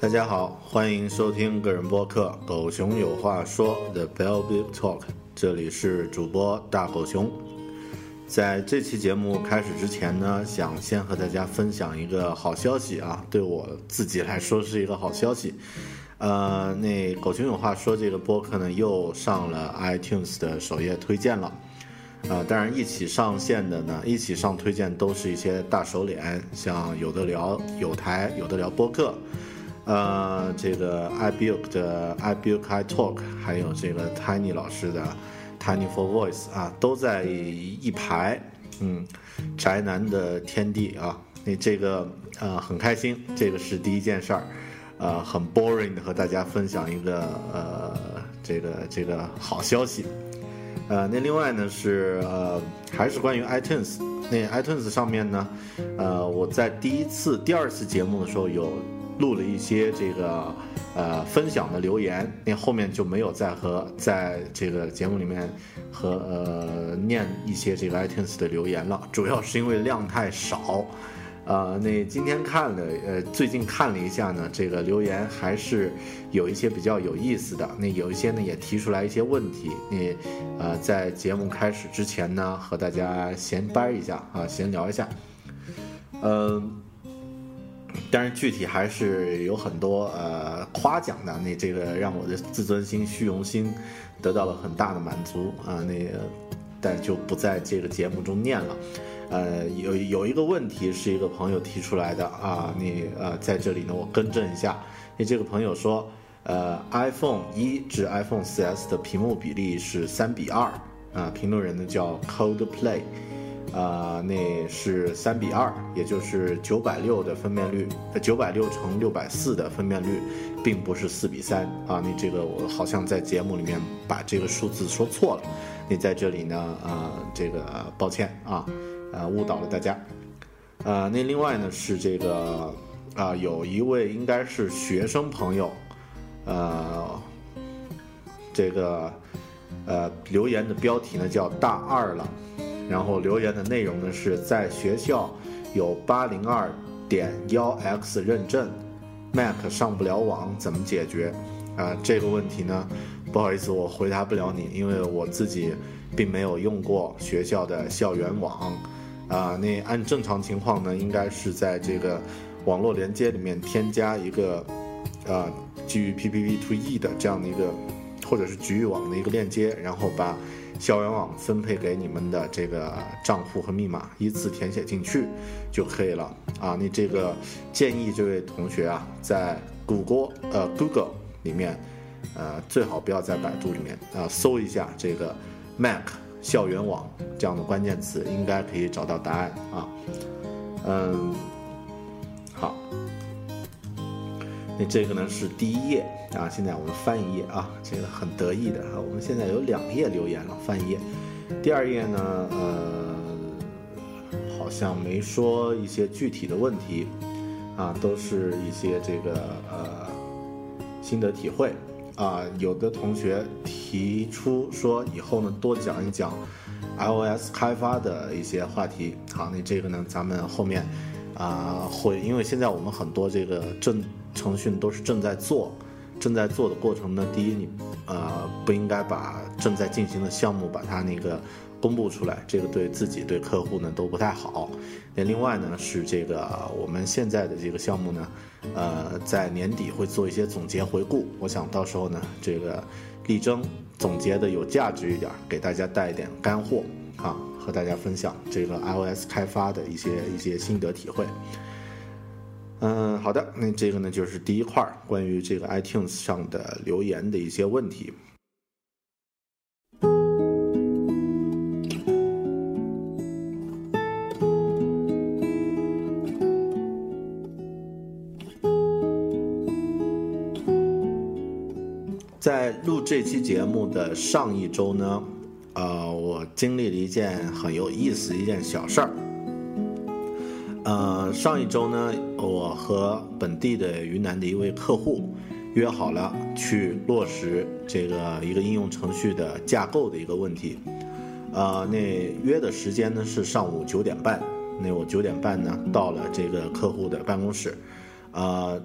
大家好，欢迎收听个人播客《狗熊有话说》The Bell Big Talk，这里是主播大狗熊。在这期节目开始之前呢，想先和大家分享一个好消息啊，对我自己来说是一个好消息。呃，那《狗熊有话说》这个播客呢，又上了 iTunes 的首页推荐了。啊，当然一起上线的呢，一起上推荐都是一些大手脸，像有的聊有台，有的聊播客。呃，这个 I build 的 I build I talk，还有这个 Tiny 老师的 Tiny for Voice 啊，都在一排。嗯，宅男的天地啊，那这个呃很开心，这个是第一件事儿。呃，很 boring 的和大家分享一个呃这个这个好消息。呃，那另外呢是呃还是关于 iTunes，那 iTunes 上面呢，呃我在第一次、第二次节目的时候有。录了一些这个呃分享的留言，那后面就没有再和在这个节目里面和呃念一些这个 iTunes 的留言了，主要是因为量太少。呃，那今天看了呃最近看了一下呢，这个留言还是有一些比较有意思的，那有一些呢也提出来一些问题，那呃在节目开始之前呢和大家闲掰一下啊，闲聊一下，嗯。但是具体还是有很多呃夸奖的，那这个让我的自尊心、虚荣心得到了很大的满足啊。那个，但就不在这个节目中念了。呃，有有一个问题是一个朋友提出来的啊，你呃在这里呢我更正一下。那这个朋友说，呃，iPhone 一至 iPhone 4S 的屏幕比例是三比二啊。评论人呢叫 Coldplay。啊，那是三比二，也就是九百六的分辨率，九百六乘六百四的分辨率，并不是四比三啊。你这个我好像在节目里面把这个数字说错了，你在这里呢，啊，这个抱歉啊，呃，误导了大家。呃，那另外呢是这个啊，有一位应该是学生朋友，呃，这个呃留言的标题呢叫大二了。然后留言的内容呢是在学校有八零二点幺 x 认证，Mac 上不了网怎么解决？啊，这个问题呢，不好意思，我回答不了你，因为我自己并没有用过学校的校园网。啊，那按正常情况呢，应该是在这个网络连接里面添加一个啊基于 PPV2E 的这样的一个，或者是局域网的一个链接，然后把。校园网分配给你们的这个账户和密码依次填写进去就可以了啊！你这个建议这位同学啊，在谷歌呃 Google 里面，呃最好不要在百度里面啊搜一下这个 Mac 校园网这样的关键词，应该可以找到答案啊。嗯，好。那这个呢是第一页啊，现在我们翻一页啊，这个很得意的啊，我们现在有两页留言了，翻一页。第二页呢，呃，好像没说一些具体的问题啊，都是一些这个呃心得体会啊。有的同学提出说以后呢多讲一讲 iOS 开发的一些话题。好，那这个呢咱们后面啊会，因为现在我们很多这个正程序都是正在做，正在做的过程呢，第一，你呃不应该把正在进行的项目把它那个公布出来，这个对自己对客户呢都不太好。那另外呢是这个我们现在的这个项目呢，呃，在年底会做一些总结回顾，我想到时候呢这个力争总结的有价值一点，给大家带一点干货啊，和大家分享这个 iOS 开发的一些一些心得体会。嗯，好的，那这个呢就是第一块关于这个 iTunes 上的留言的一些问题。在录这期节目的上一周呢，呃，我经历了一件很有意思一件小事儿。呃，上一周呢，我和本地的云南的一位客户约好了去落实这个一个应用程序的架构的一个问题。呃，那约的时间呢是上午九点半。那我九点半呢到了这个客户的办公室。呃，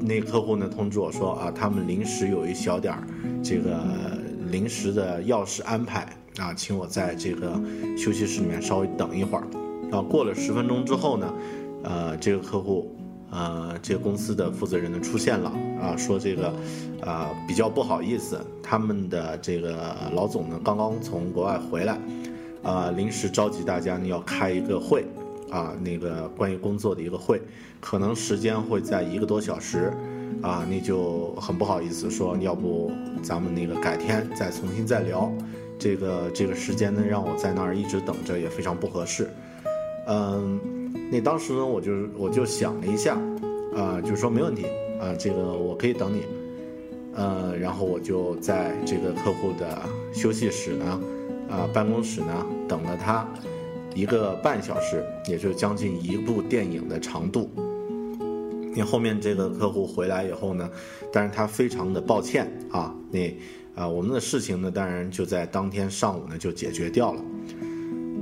那客户呢通知我说啊，他们临时有一小点儿这个临时的钥匙安排啊，请我在这个休息室里面稍微等一会儿。啊，过了十分钟之后呢，呃，这个客户，呃，这个公司的负责人呢出现了，啊，说这个，啊，比较不好意思，他们的这个老总呢刚刚从国外回来，啊，临时召集大家呢要开一个会，啊，那个关于工作的一个会，可能时间会在一个多小时，啊，那就很不好意思说，要不咱们那个改天再重新再聊，这个这个时间呢让我在那儿一直等着也非常不合适。嗯，那当时呢，我就我就想了一下，啊，就说没问题啊，这个我可以等你，呃，然后我就在这个客户的休息室呢，啊，办公室呢，等了他一个半小时，也就将近一部电影的长度。那后面这个客户回来以后呢，但是他非常的抱歉啊，那啊，我们的事情呢，当然就在当天上午呢就解决掉了。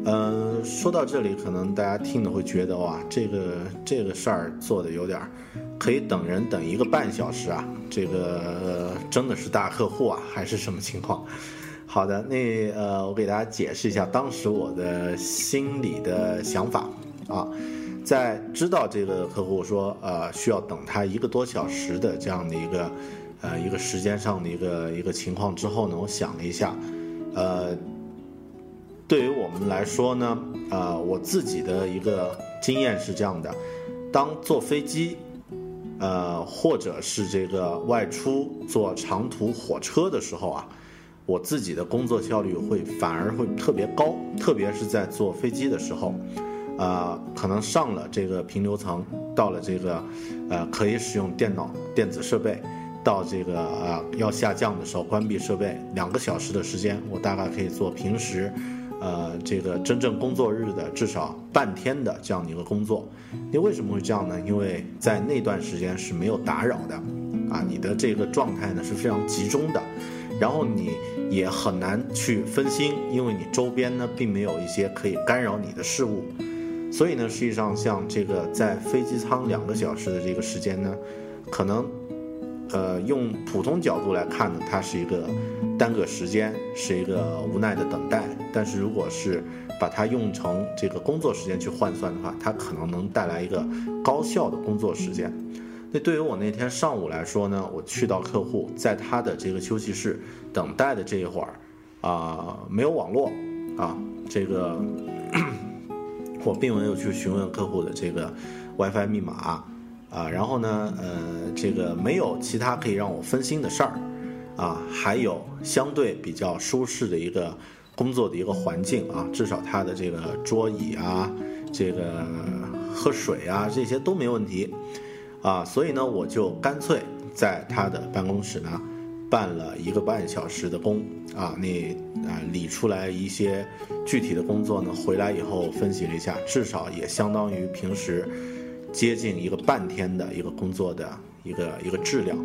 嗯，说到这里，可能大家听的会觉得哇，这个这个事儿做的有点儿，可以等人等一个半小时啊，这个真的是大客户啊，还是什么情况？好的，那呃，我给大家解释一下当时我的心里的想法啊，在知道这个客户说呃需要等他一个多小时的这样的一个呃一个时间上的一个一个情况之后呢，我想了一下，呃。对于我们来说呢，呃，我自己的一个经验是这样的：当坐飞机，呃，或者是这个外出坐长途火车的时候啊，我自己的工作效率会反而会特别高，特别是在坐飞机的时候，啊，可能上了这个平流层，到了这个，呃，可以使用电脑电子设备，到这个啊要下降的时候关闭设备，两个小时的时间，我大概可以做平时。呃，这个真正工作日的至少半天的这样的一个工作，你为什么会这样呢？因为在那段时间是没有打扰的，啊，你的这个状态呢是非常集中的，然后你也很难去分心，因为你周边呢并没有一些可以干扰你的事物，所以呢，实际上像这个在飞机舱两个小时的这个时间呢，可能。呃，用普通角度来看呢，它是一个耽搁时间，是一个无奈的等待。但是如果是把它用成这个工作时间去换算的话，它可能能带来一个高效的工作时间。那对于我那天上午来说呢，我去到客户在他的这个休息室等待的这一会儿，啊，没有网络，啊，这个 我并没有去询问客户的这个 WiFi 密码。啊，然后呢，呃，这个没有其他可以让我分心的事儿，啊，还有相对比较舒适的一个工作的一个环境啊，至少他的这个桌椅啊，这个喝水啊，这些都没问题，啊，所以呢，我就干脆在他的办公室呢办了一个半小时的工，啊，那啊理出来一些具体的工作呢，回来以后分析了一下，至少也相当于平时。接近一个半天的一个工作的一个一个质量，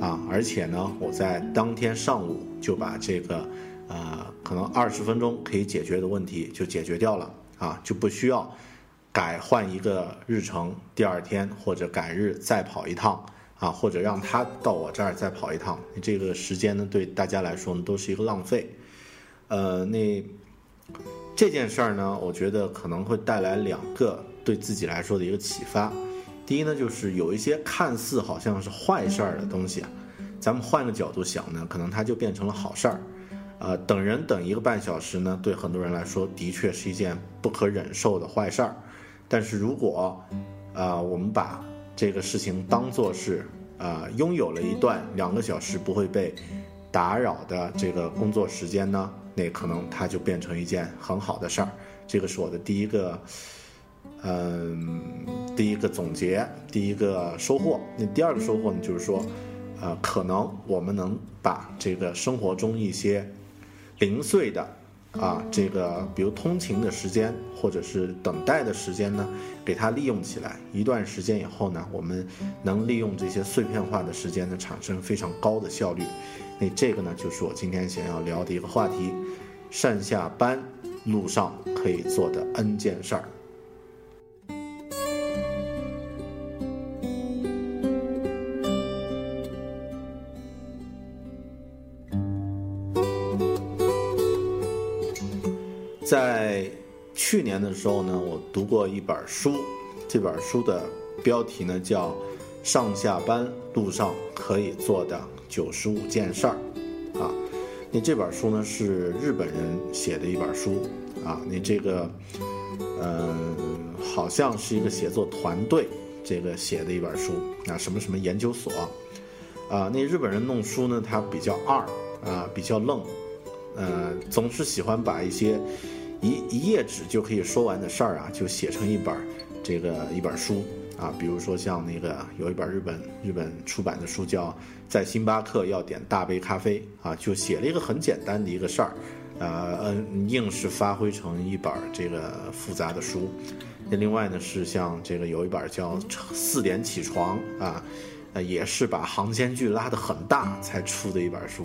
啊，而且呢，我在当天上午就把这个，呃，可能二十分钟可以解决的问题就解决掉了，啊，就不需要改换一个日程，第二天或者改日再跑一趟，啊，或者让他到我这儿再跑一趟，这个时间呢，对大家来说呢，都是一个浪费。呃，那这件事儿呢，我觉得可能会带来两个对自己来说的一个启发。第一呢，就是有一些看似好像是坏事儿的东西，咱们换个角度想呢，可能它就变成了好事儿。呃，等人等一个半小时呢，对很多人来说的确是一件不可忍受的坏事儿。但是如果，呃，我们把这个事情当做是，呃，拥有了一段两个小时不会被打扰的这个工作时间呢，那可能它就变成一件很好的事儿。这个是我的第一个，嗯，第一个总结，第一个收获。那第二个收获呢，就是说，呃，可能我们能把这个生活中一些。零碎的，啊，这个比如通勤的时间或者是等待的时间呢，给它利用起来。一段时间以后呢，我们能利用这些碎片化的时间呢，产生非常高的效率。那这个呢，就是我今天想要聊的一个话题：上下班路上可以做的 N 件事儿。在去年的时候呢，我读过一本书，这本书的标题呢叫《上下班路上可以做的九十五件事儿》，啊，那这本书呢是日本人写的一本书，啊，那这个，嗯，好像是一个写作团队这个写的一本书，啊，什么什么研究所，啊，那日本人弄书呢，他比较二，啊，比较愣，呃，总是喜欢把一些。一一页纸就可以说完的事儿啊，就写成一本儿，这个一本书啊。比如说像那个有一本日本日本出版的书叫《在星巴克要点大杯咖啡》啊，就写了一个很简单的一个事儿，呃嗯，硬是发挥成一本这个复杂的书。那另外呢是像这个有一本叫《四点起床》啊，呃也是把行间距拉得很大才出的一本书。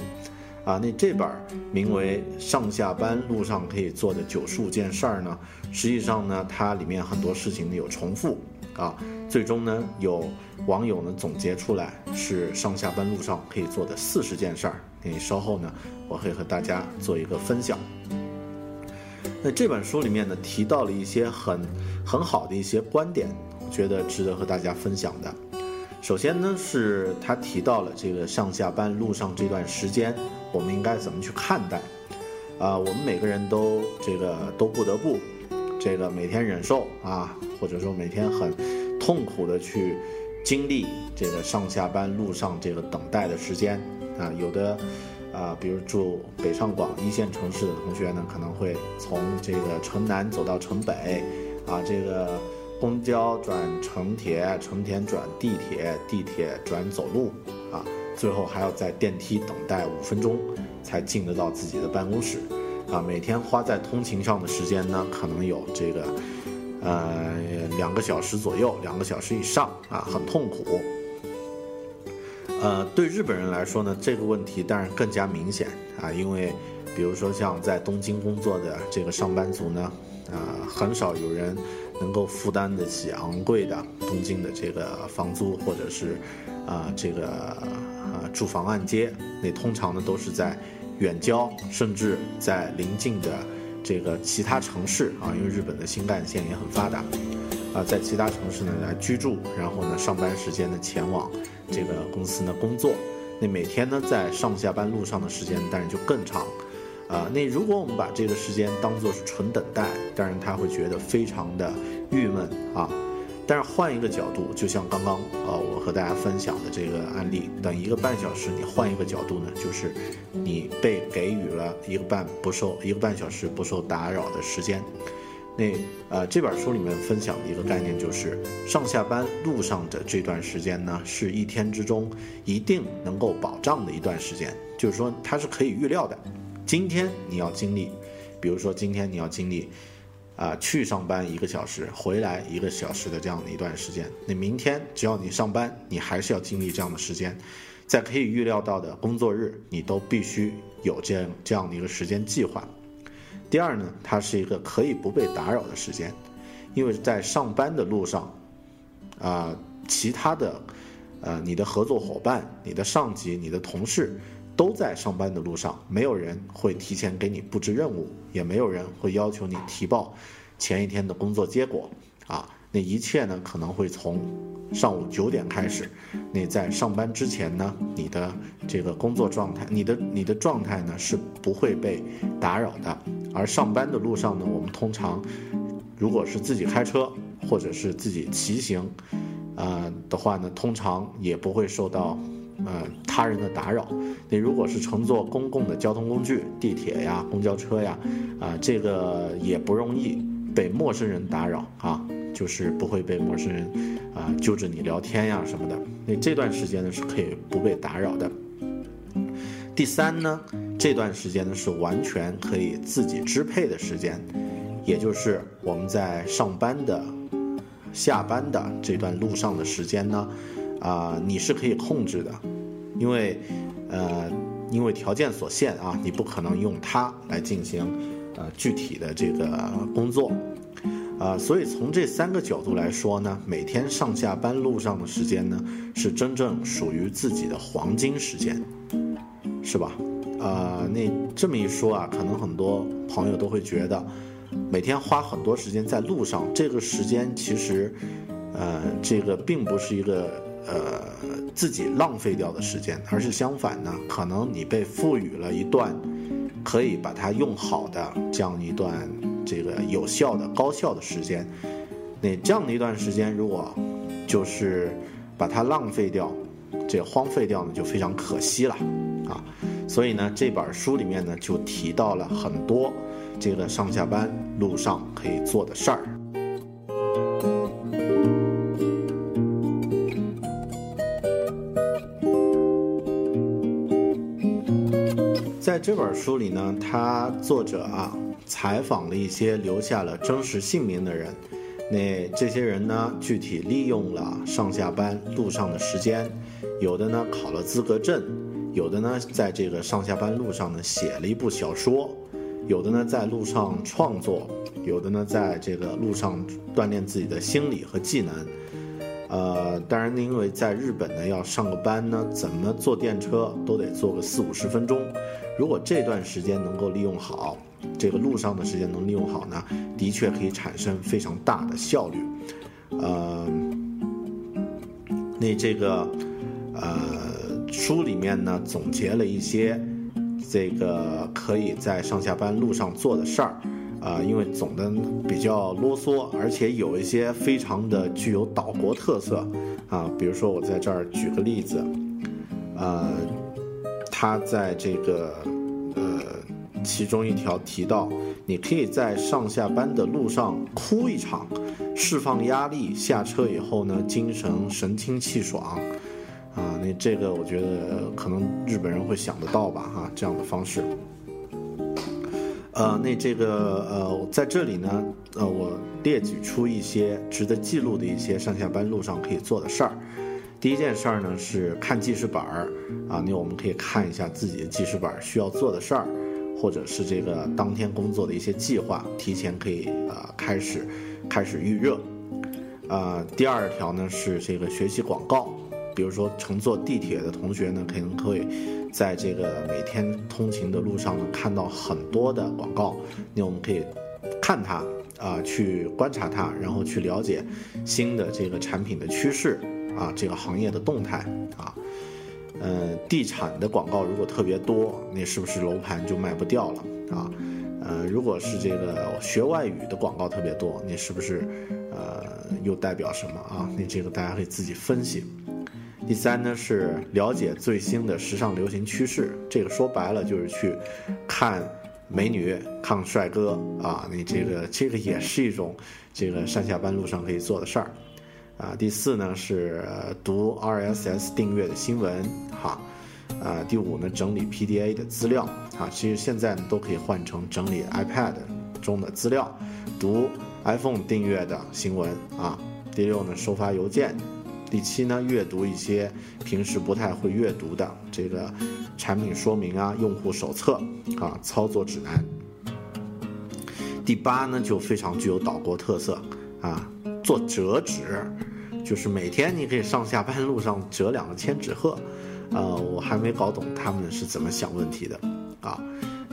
啊，那这本名为《上下班路上可以做的九十五件事儿》呢，实际上呢，它里面很多事情呢有重复，啊，最终呢，有网友呢总结出来是上下班路上可以做的四十件事儿。那稍后呢，我会和大家做一个分享。那这本书里面呢提到了一些很很好的一些观点，觉得值得和大家分享的。首先呢，是他提到了这个上下班路上这段时间。我们应该怎么去看待？啊，我们每个人都这个都不得不这个每天忍受啊，或者说每天很痛苦的去经历这个上下班路上这个等待的时间啊。有的啊，比如住北上广一线城市的同学呢，可能会从这个城南走到城北啊，这个公交转城铁，城铁转地铁，地铁转走路啊。最后还要在电梯等待五分钟，才进得到自己的办公室，啊，每天花在通勤上的时间呢，可能有这个，呃，两个小时左右，两个小时以上，啊，很痛苦。呃，对日本人来说呢，这个问题当然更加明显，啊，因为，比如说像在东京工作的这个上班族呢，啊，很少有人能够负担得起昂贵的东京的这个房租，或者是，啊，这个。啊，住房按揭，那通常呢都是在远郊，甚至在邻近的这个其他城市啊，因为日本的新干线也很发达，啊，在其他城市呢来居住，然后呢上班时间呢前往这个公司呢工作，那每天呢在上下班路上的时间当然就更长，啊，那如果我们把这个时间当做是纯等待，当然他会觉得非常的郁闷啊。但是换一个角度，就像刚刚呃我和大家分享的这个案例，等一个半小时，你换一个角度呢，就是你被给予了一个半不受一个半小时不受打扰的时间。那呃这本书里面分享的一个概念就是上下班路上的这段时间呢，是一天之中一定能够保障的一段时间，就是说它是可以预料的。今天你要经历，比如说今天你要经历。啊，去上班一个小时，回来一个小时的这样的一段时间。那明天只要你上班，你还是要经历这样的时间，在可以预料到的工作日，你都必须有这样这样的一个时间计划。第二呢，它是一个可以不被打扰的时间，因为在上班的路上，啊，其他的呃，你的合作伙伴、你的上级、你的同事都在上班的路上，没有人会提前给你布置任务，也没有人会要求你提报前一天的工作结果啊。那一切呢，可能会从上午九点开始。你在上班之前呢，你的这个工作状态，你的你的状态呢是不会被打扰的。而上班的路上呢，我们通常如果是自己开车或者是自己骑行，呃的话呢，通常也不会受到呃他人的打扰。你如果是乘坐公共的交通工具，地铁呀、公交车呀，啊，这个也不容易被陌生人打扰啊。就是不会被陌生人啊揪着你聊天呀什么的，那这段时间呢是可以不被打扰的。第三呢，这段时间呢是完全可以自己支配的时间，也就是我们在上班的、下班的这段路上的时间呢，啊你是可以控制的，因为呃因为条件所限啊，你不可能用它来进行呃具体的这个工作。啊，所以从这三个角度来说呢，每天上下班路上的时间呢，是真正属于自己的黄金时间，是吧？啊，那这么一说啊，可能很多朋友都会觉得，每天花很多时间在路上，这个时间其实，呃，这个并不是一个呃自己浪费掉的时间，而是相反呢，可能你被赋予了一段可以把它用好的这样一段。这个有效的、高效的时间，那这样的一段时间，如果就是把它浪费掉，这荒废掉呢，就非常可惜了啊。所以呢，这本书里面呢，就提到了很多这个上下班路上可以做的事儿。在这本书里呢，他作者啊。采访了一些留下了真实姓名的人，那这些人呢，具体利用了上下班路上的时间，有的呢考了资格证，有的呢在这个上下班路上呢写了一部小说，有的呢在路上创作，有的呢在这个路上锻炼自己的心理和技能。呃，当然，因为在日本呢要上个班呢，怎么坐电车都得坐个四五十分钟，如果这段时间能够利用好。这个路上的时间能利用好呢，的确可以产生非常大的效率。呃，那这个呃书里面呢总结了一些这个可以在上下班路上做的事儿啊，因为总的比较啰嗦，而且有一些非常的具有岛国特色啊，比如说我在这儿举个例子，呃，他在这个呃。其中一条提到，你可以在上下班的路上哭一场，释放压力。下车以后呢，精神神清气爽，啊，那这个我觉得可能日本人会想得到吧，哈，这样的方式。呃，那这个呃，在这里呢，呃，我列举出一些值得记录的一些上下班路上可以做的事儿。第一件事儿呢是看记事本儿，啊，那我们可以看一下自己的记事本需要做的事儿。或者是这个当天工作的一些计划，提前可以呃开始开始预热。呃，第二条呢是这个学习广告，比如说乘坐地铁的同学呢，可能会在这个每天通勤的路上呢看到很多的广告，那我们可以看它啊，去观察它，然后去了解新的这个产品的趋势啊，这个行业的动态啊。呃，地产的广告如果特别多，那是不是楼盘就卖不掉了啊？呃，如果是这个学外语的广告特别多，那是不是呃又代表什么啊？那这个大家可以自己分析。第三呢是了解最新的时尚流行趋势，这个说白了就是去看美女、看帅哥啊，你这个这个也是一种这个上下班路上可以做的事儿。啊，第四呢是读 RSS 订阅的新闻，哈，啊，第五呢整理 PDA 的资料，啊，其实现在呢都可以换成整理 iPad 中的资料，读 iPhone 订阅的新闻，啊，第六呢收发邮件，第七呢阅读一些平时不太会阅读的这个产品说明啊、用户手册啊、操作指南，第八呢就非常具有岛国特色，啊。做折纸，就是每天你可以上下班路上折两个千纸鹤，呃，我还没搞懂他们是怎么想问题的啊。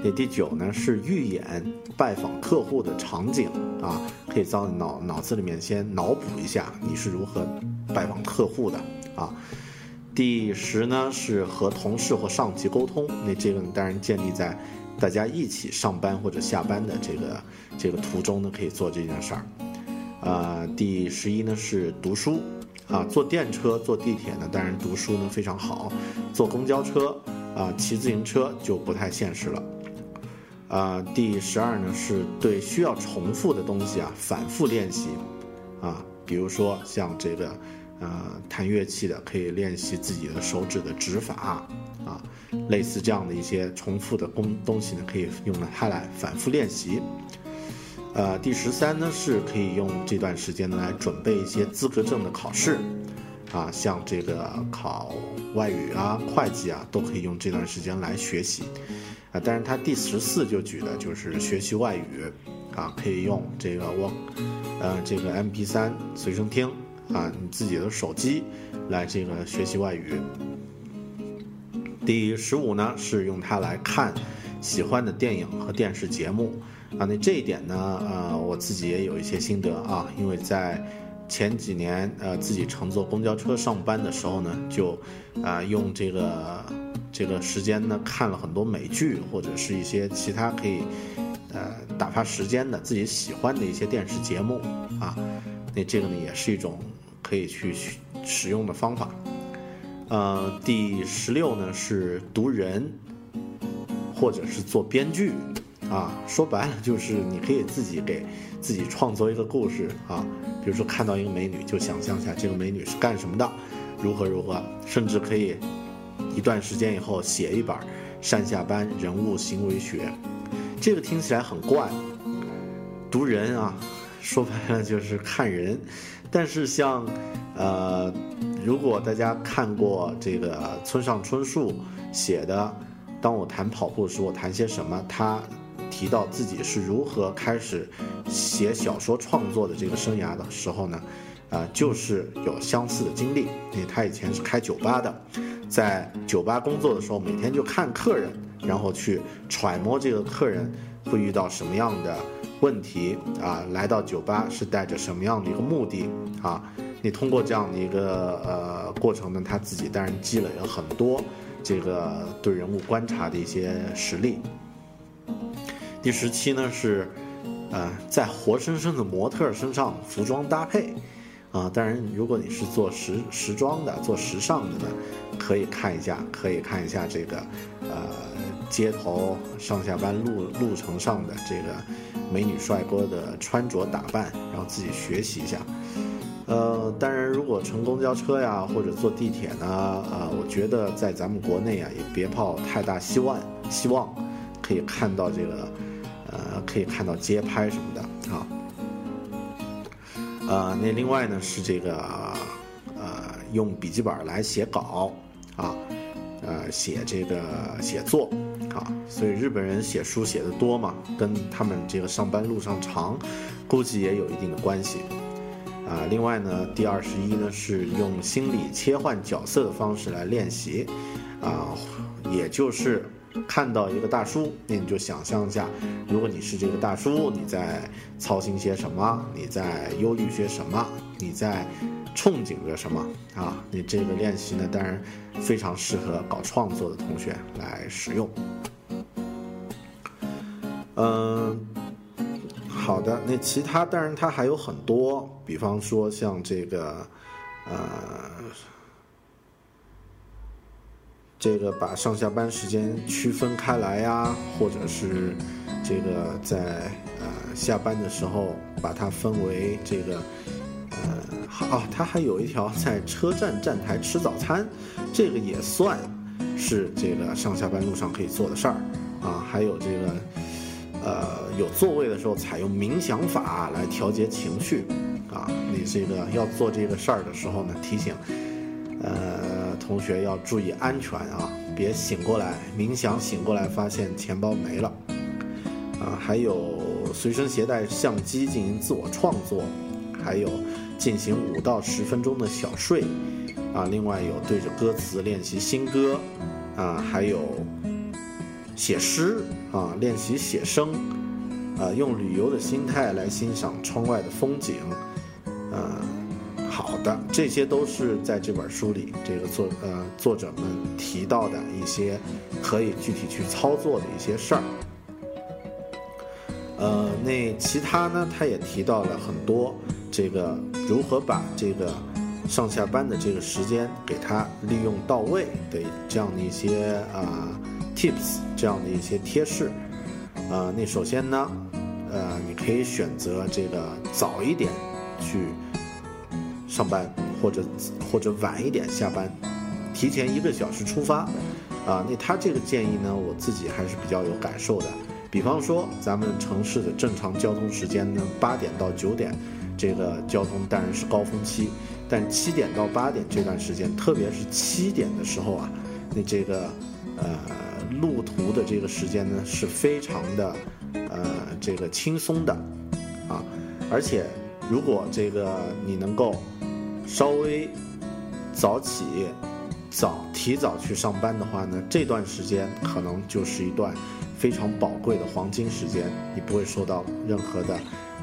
那第九呢是预演拜访客户的场景啊，可以在脑脑子里面先脑补一下你是如何拜访客户的啊。第十呢是和同事或上级沟通，那这个当然建立在大家一起上班或者下班的这个这个途中呢，可以做这件事儿。啊，第十一呢是读书啊，坐电车、坐地铁呢，当然读书呢非常好，坐公交车啊、骑自行车就不太现实了。啊，第十二呢是对需要重复的东西啊反复练习啊，比如说像这个。呃，弹乐器的可以练习自己的手指的指法啊，类似这样的一些重复的工东西呢，可以用它来反复练习。呃，第十三呢，是可以用这段时间呢来准备一些资格证的考试，啊，像这个考外语啊、会计啊，都可以用这段时间来学习。啊，但是他第十四就举的就是学习外语，啊，可以用这个我，呃，这个 M P 三随身听。啊，你自己的手机来这个学习外语。第十五呢，是用它来看喜欢的电影和电视节目啊。那这一点呢，呃，我自己也有一些心得啊。因为在前几年，呃，自己乘坐公交车上班的时候呢，就啊用这个这个时间呢看了很多美剧或者是一些其他可以呃打发时间的自己喜欢的一些电视节目啊。那这个呢，也是一种。可以去使用的方法，呃，第十六呢是读人，或者是做编剧，啊，说白了就是你可以自己给自己创作一个故事。啊，比如说看到一个美女，就想象一下这个美女是干什么的，如何如何，甚至可以一段时间以后写一本上下班人物行为学，这个听起来很怪，读人啊，说白了就是看人。但是像，呃，如果大家看过这个村上春树写的《当我谈跑步时我谈些什么》，他提到自己是如何开始写小说创作的这个生涯的时候呢，啊，就是有相似的经历。因为他以前是开酒吧的，在酒吧工作的时候，每天就看客人，然后去揣摩这个客人会遇到什么样的。问题啊，来到酒吧是带着什么样的一个目的啊？你通过这样的一个呃过程呢，他自己当然积累了很多这个对人物观察的一些实力。第十七呢是，呃，在活生生的模特身上服装搭配啊，当然如果你是做时时装的、做时尚的呢，可以看一下，可以看一下这个呃街头上下班路路程上的这个。美女帅哥的穿着打扮，然后自己学习一下。呃，当然，如果乘公交车呀，或者坐地铁呢，呃，我觉得在咱们国内啊，也别抱太大希望，希望可以看到这个，呃，可以看到街拍什么的啊。呃，那另外呢是这个，呃，用笔记本来写稿啊，呃，写这个写作。所以日本人写书写的多嘛，跟他们这个上班路上长，估计也有一定的关系。啊，另外呢，第二十一呢是用心理切换角色的方式来练习，啊，也就是看到一个大叔，那你就想象一下，如果你是这个大叔，你在操心些什么？你在忧虑些什么？你在憧憬着什么？啊，你这个练习呢，当然非常适合搞创作的同学来使用。嗯，好的。那其他当然它还有很多，比方说像这个，呃，这个把上下班时间区分开来呀，或者是这个在呃下班的时候把它分为这个，呃，好，它还有一条在车站站台吃早餐，这个也算是这个上下班路上可以做的事儿啊。还有这个。呃，有座位的时候采用冥想法来调节情绪，啊，你这个要做这个事儿的时候呢，提醒，呃，同学要注意安全啊，别醒过来冥想醒过来发现钱包没了，啊，还有随身携带相机进行自我创作，还有进行五到十分钟的小睡，啊，另外有对着歌词练习新歌，啊，还有写诗啊，练习写生，啊，用旅游的心态来欣赏窗外的风景，啊，的，这些都是在这本书里这个作呃作者们提到的一些可以具体去操作的一些事儿。呃，那其他呢？他也提到了很多这个如何把这个上下班的这个时间给它利用到位的这样的一些啊 tips，这样的一些贴士。呃，那首先呢，呃，你可以选择这个早一点去上班，或者或者晚一点下班，提前一个小时出发。啊，那他这个建议呢，我自己还是比较有感受的。比方说，咱们城市的正常交通时间呢，八点到九点，这个交通当然是高峰期。但七点到八点这段时间，特别是七点的时候啊，那这个呃路途的这个时间呢，是非常的呃这个轻松的啊。而且，如果这个你能够稍微早起、早提早去上班的话呢，这段时间可能就是一段。非常宝贵的黄金时间，你不会受到任何的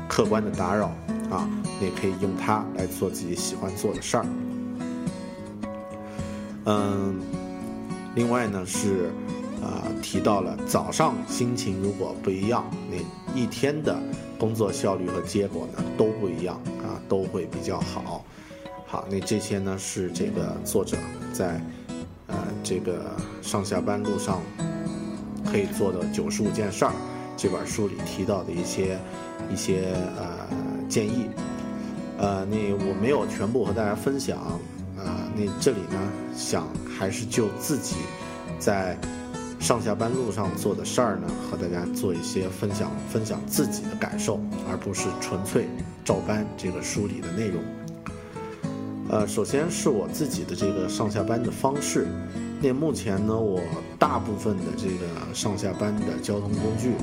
客观的打扰啊！你也可以用它来做自己喜欢做的事儿。嗯，另外呢是啊提到了早上心情如果不一样，那一天的工作效率和结果呢都不一样啊，都会比较好。好，那这些呢是这个作者在呃这个上下班路上。可以做的九十五件事儿，这本书里提到的一些一些呃建议，呃，那我没有全部和大家分享，呃，那这里呢想还是就自己在上下班路上做的事儿呢，和大家做一些分享，分享自己的感受，而不是纯粹照搬这个书里的内容。呃，首先是我自己的这个上下班的方式。那目前呢，我大部分的这个上下班的交通工具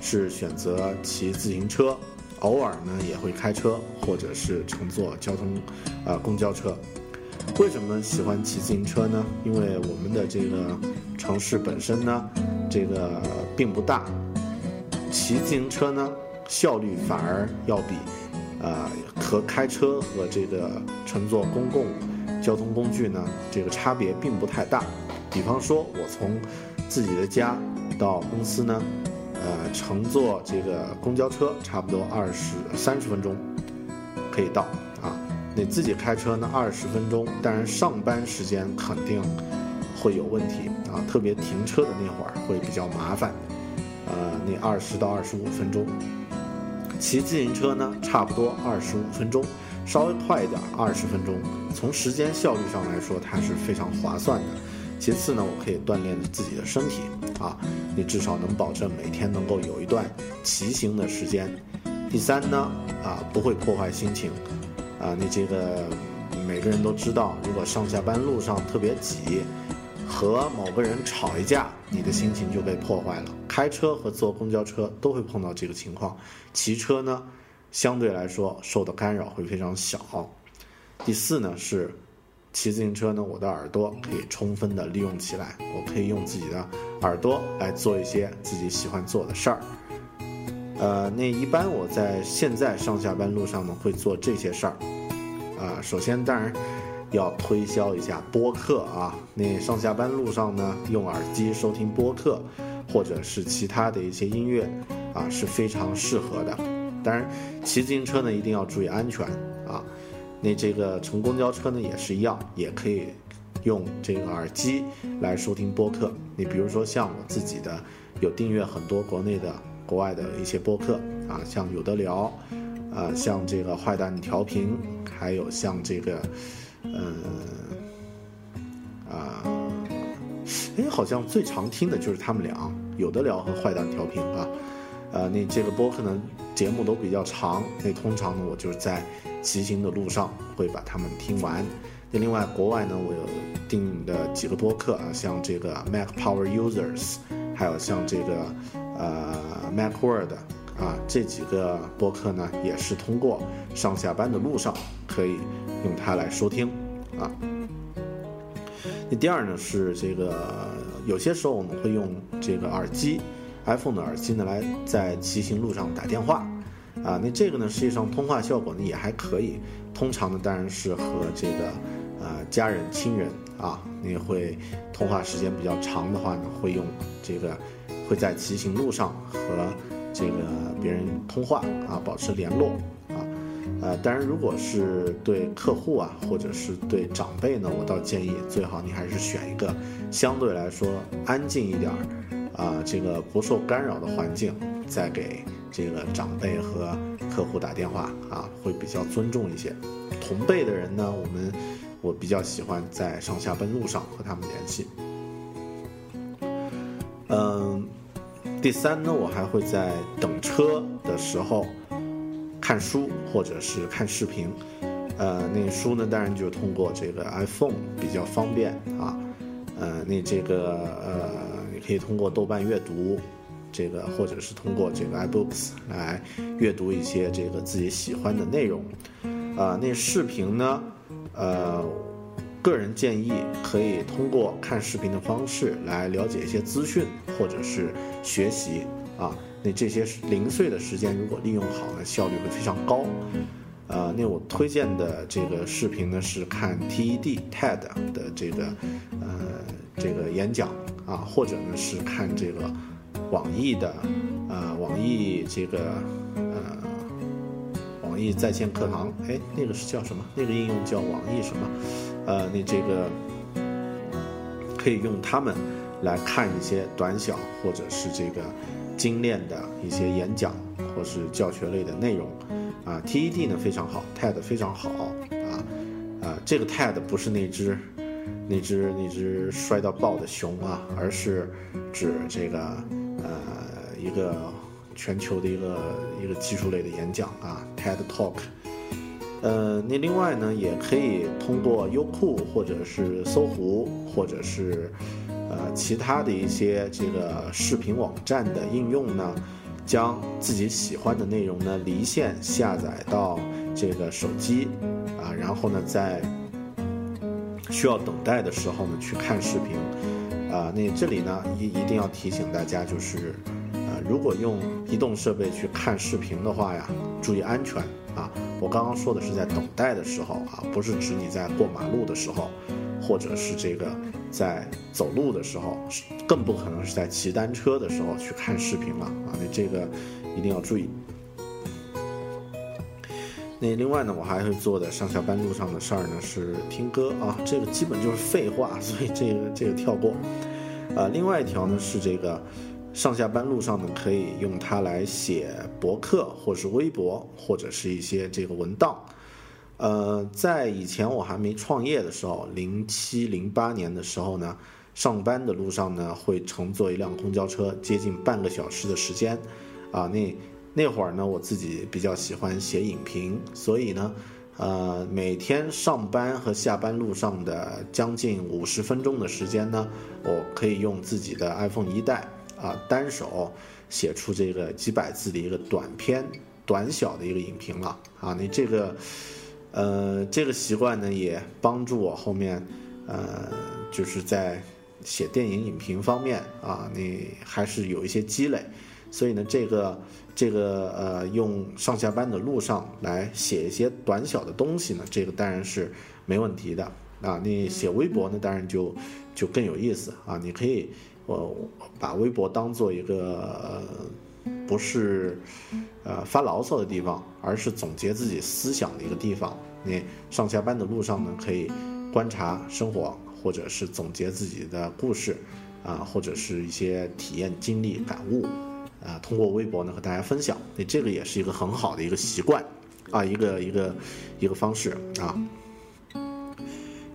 是选择骑自行车，偶尔呢也会开车或者是乘坐交通，呃公交车。为什么喜欢骑自行车呢？因为我们的这个城市本身呢，这个并不大，骑自行车呢效率反而要比，呃和开车和这个乘坐公共。交通工具呢，这个差别并不太大。比方说，我从自己的家到公司呢，呃，乘坐这个公交车差不多二十三十分钟可以到啊。你自己开车呢，二十分钟，但是上班时间肯定会有问题啊，特别停车的那会儿会比较麻烦。呃，那二十到二十五分钟，骑自行车呢，差不多二十五分钟。稍微快一点，二十分钟，从时间效率上来说，它是非常划算的。其次呢，我可以锻炼自己的身体啊，你至少能保证每天能够有一段骑行的时间。第三呢，啊，不会破坏心情，啊，你这个每个人都知道，如果上下班路上特别挤，和某个人吵一架，你的心情就被破坏了。开车和坐公交车都会碰到这个情况，骑车呢？相对来说受的干扰会非常小。第四呢是骑自行车呢，我的耳朵可以充分的利用起来，我可以用自己的耳朵来做一些自己喜欢做的事儿。呃，那一般我在现在上下班路上呢会做这些事儿。啊，首先当然要推销一下播客啊，那上下班路上呢用耳机收听播客或者是其他的一些音乐啊是非常适合的。当然，骑自行车呢一定要注意安全啊。那这个乘公交车呢也是一样，也可以用这个耳机来收听播客。你比如说像我自己的，有订阅很多国内的、国外的一些播客啊，像有的聊，啊，像这个坏蛋调频，还有像这个，嗯，啊，哎，好像最常听的就是他们俩，有的聊和坏蛋调频啊。呃，那这个播客呢，节目都比较长。那通常呢，我就是在骑行的路上会把他们听完。那另外，国外呢，我有订的几个播客啊，像这个 Mac Power Users，还有像这个呃 Mac World 啊，这几个播客呢，也是通过上下班的路上可以用它来收听啊。那第二呢是这个，有些时候我们会用这个耳机，iPhone 的耳机呢来在骑行路上打电话，啊，那这个呢实际上通话效果呢也还可以。通常呢当然是和这个呃家人亲人啊，你会通话时间比较长的话呢，会用这个会在骑行路上和这个别人通话啊，保持联络啊。呃，当然，如果是对客户啊，或者是对长辈呢，我倒建议最好你还是选一个相对来说安静一点儿，啊，这个不受干扰的环境，再给这个长辈和客户打电话啊，会比较尊重一些。同辈的人呢，我们我比较喜欢在上下班路上和他们联系。嗯，第三呢，我还会在等车的时候。看书或者是看视频，呃，那书呢，当然就通过这个 iPhone 比较方便啊，呃，那这个呃，你可以通过豆瓣阅读，这个或者是通过这个 iBooks 来阅读一些这个自己喜欢的内容，啊，那视频呢，呃，个人建议可以通过看视频的方式来了解一些资讯或者是学习啊。那这些零碎的时间，如果利用好呢，效率会非常高。呃，那我推荐的这个视频呢，是看 TED TED 的这个呃这个演讲啊，或者呢是看这个网易的呃网易这个呃网易在线课堂，哎，那个是叫什么？那个应用叫网易什么？呃，那这个可以用它们来看一些短小或者是这个。精炼的一些演讲或是教学类的内容，啊，TED 呢非常好，TED 非常好，啊，啊，这个 TED 不是那只，那只那只摔到爆的熊啊，而是指这个呃一个全球的一个一个技术类的演讲啊，TED Talk，呃，那另外呢也可以通过优酷或者是搜狐或者是。呃，其他的一些这个视频网站的应用呢，将自己喜欢的内容呢离线下载到这个手机，啊，然后呢在需要等待的时候呢去看视频，啊，那这里呢一一定要提醒大家，就是呃，如果用移动设备去看视频的话呀，注意安全啊。我刚刚说的是在等待的时候啊，不是指你在过马路的时候，或者是这个。在走路的时候，更不可能是在骑单车的时候去看视频了啊！那这个一定要注意。那另外呢，我还会做的上下班路上的事儿呢是听歌啊，这个基本就是废话，所以这个这个跳过。呃，另外一条呢是这个上下班路上呢可以用它来写博客，或是微博，或者是一些这个文档。呃，在以前我还没创业的时候，零七零八年的时候呢，上班的路上呢会乘坐一辆公交车，接近半个小时的时间，啊，那那会儿呢我自己比较喜欢写影评，所以呢，呃，每天上班和下班路上的将近五十分钟的时间呢，我可以用自己的 iPhone 一代啊，单手写出这个几百字的一个短篇、短小的一个影评了啊，你这个。呃，这个习惯呢，也帮助我后面，呃，就是在写电影影评方面啊，你还是有一些积累。所以呢，这个这个呃，用上下班的路上来写一些短小的东西呢，这个当然是没问题的啊。你写微博呢，当然就就更有意思啊。你可以我把微博当做一个。不是，呃，发牢骚的地方，而是总结自己思想的一个地方。你上下班的路上呢，可以观察生活，或者是总结自己的故事，啊，或者是一些体验、经历、感悟，啊，通过微博呢和大家分享。那这个也是一个很好的一个习惯，啊，一个一个一个方式啊。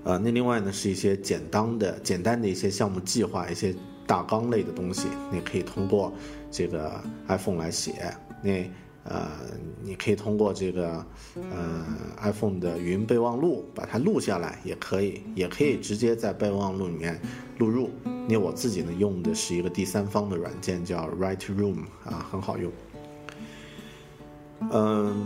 呃，那另外呢，是一些简单的、简单的一些项目计划，一些。大纲类的东西，你可以通过这个 iPhone 来写。那呃，你可以通过这个呃 iPhone 的语音备忘录把它录下来，也可以，也可以直接在备忘录里面录入。那我自己呢用的是一个第三方的软件，叫 Write Room 啊，很好用。嗯，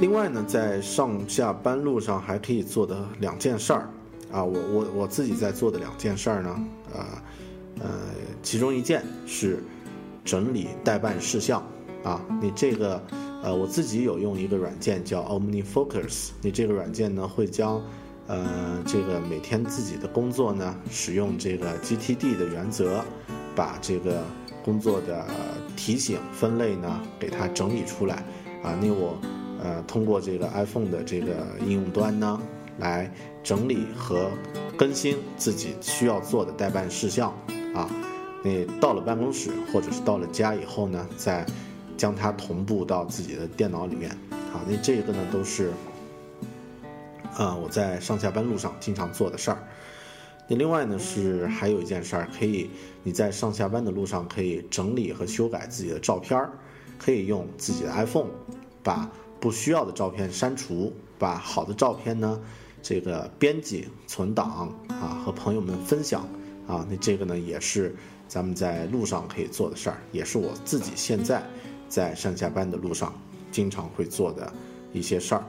另外呢，在上下班路上还可以做的两件事儿啊，我我我自己在做的两件事儿呢，呃呃，其中一件是整理代办事项啊，你这个呃我自己有用一个软件叫 OmniFocus，你这个软件呢会将呃这个每天自己的工作呢使用这个 GTD 的原则，把这个工作的提醒分类呢给它整理出来啊，那我呃通过这个 iPhone 的这个应用端呢来整理和更新自己需要做的代办事项。啊，你到了办公室或者是到了家以后呢，再将它同步到自己的电脑里面。啊，那这个呢都是啊我在上下班路上经常做的事儿。那另外呢是还有一件事儿，可以你在上下班的路上可以整理和修改自己的照片儿，可以用自己的 iPhone 把不需要的照片删除，把好的照片呢这个编辑存档啊和朋友们分享。啊，那这个呢也是咱们在路上可以做的事儿，也是我自己现在在上下班的路上经常会做的一些事儿。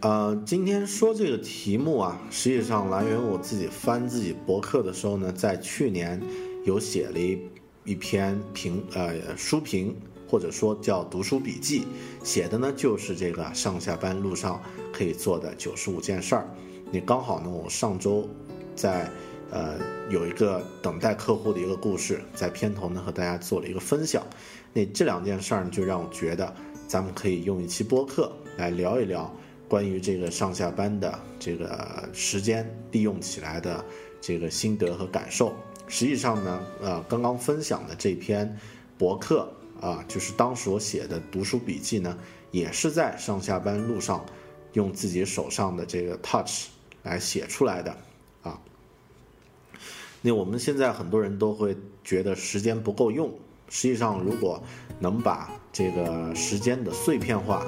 呃，今天说这个题目啊，实际上来源我自己翻自己博客的时候呢，在去年有写了一一篇评呃书评。或者说叫读书笔记，写的呢就是这个上下班路上可以做的九十五件事儿。你刚好呢，我上周在呃有一个等待客户的一个故事，在片头呢和大家做了一个分享。那这两件事儿呢，就让我觉得咱们可以用一期播客来聊一聊关于这个上下班的这个时间利用起来的这个心得和感受。实际上呢，呃，刚刚分享的这篇博客。啊，就是当时我写的读书笔记呢，也是在上下班路上，用自己手上的这个 Touch 来写出来的啊。那我们现在很多人都会觉得时间不够用，实际上如果能把这个时间的碎片化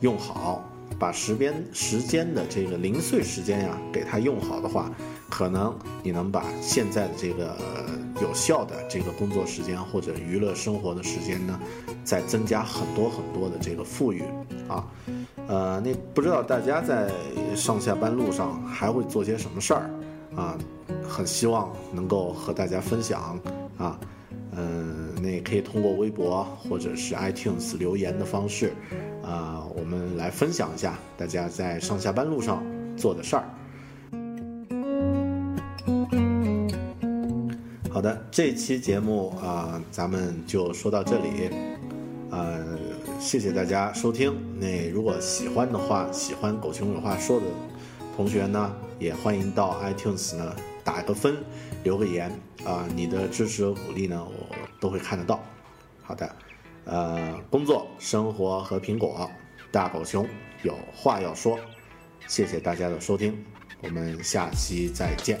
用好，把时间时间的这个零碎时间呀给它用好的话，可能你能把现在的这个。有效的这个工作时间或者娱乐生活的时间呢，再增加很多很多的这个富裕啊，呃，那不知道大家在上下班路上还会做些什么事儿啊？很希望能够和大家分享啊，嗯，那也可以通过微博或者是 iTunes 留言的方式啊，我们来分享一下大家在上下班路上做的事儿。好的，这期节目啊，咱们就说到这里，呃，谢谢大家收听。那如果喜欢的话，喜欢狗熊有话说的同学呢，也欢迎到 iTunes 呢打个分，留个言啊，你的支持和鼓励呢，我都会看得到。好的，呃，工作、生活和苹果，大狗熊有话要说，谢谢大家的收听，我们下期再见。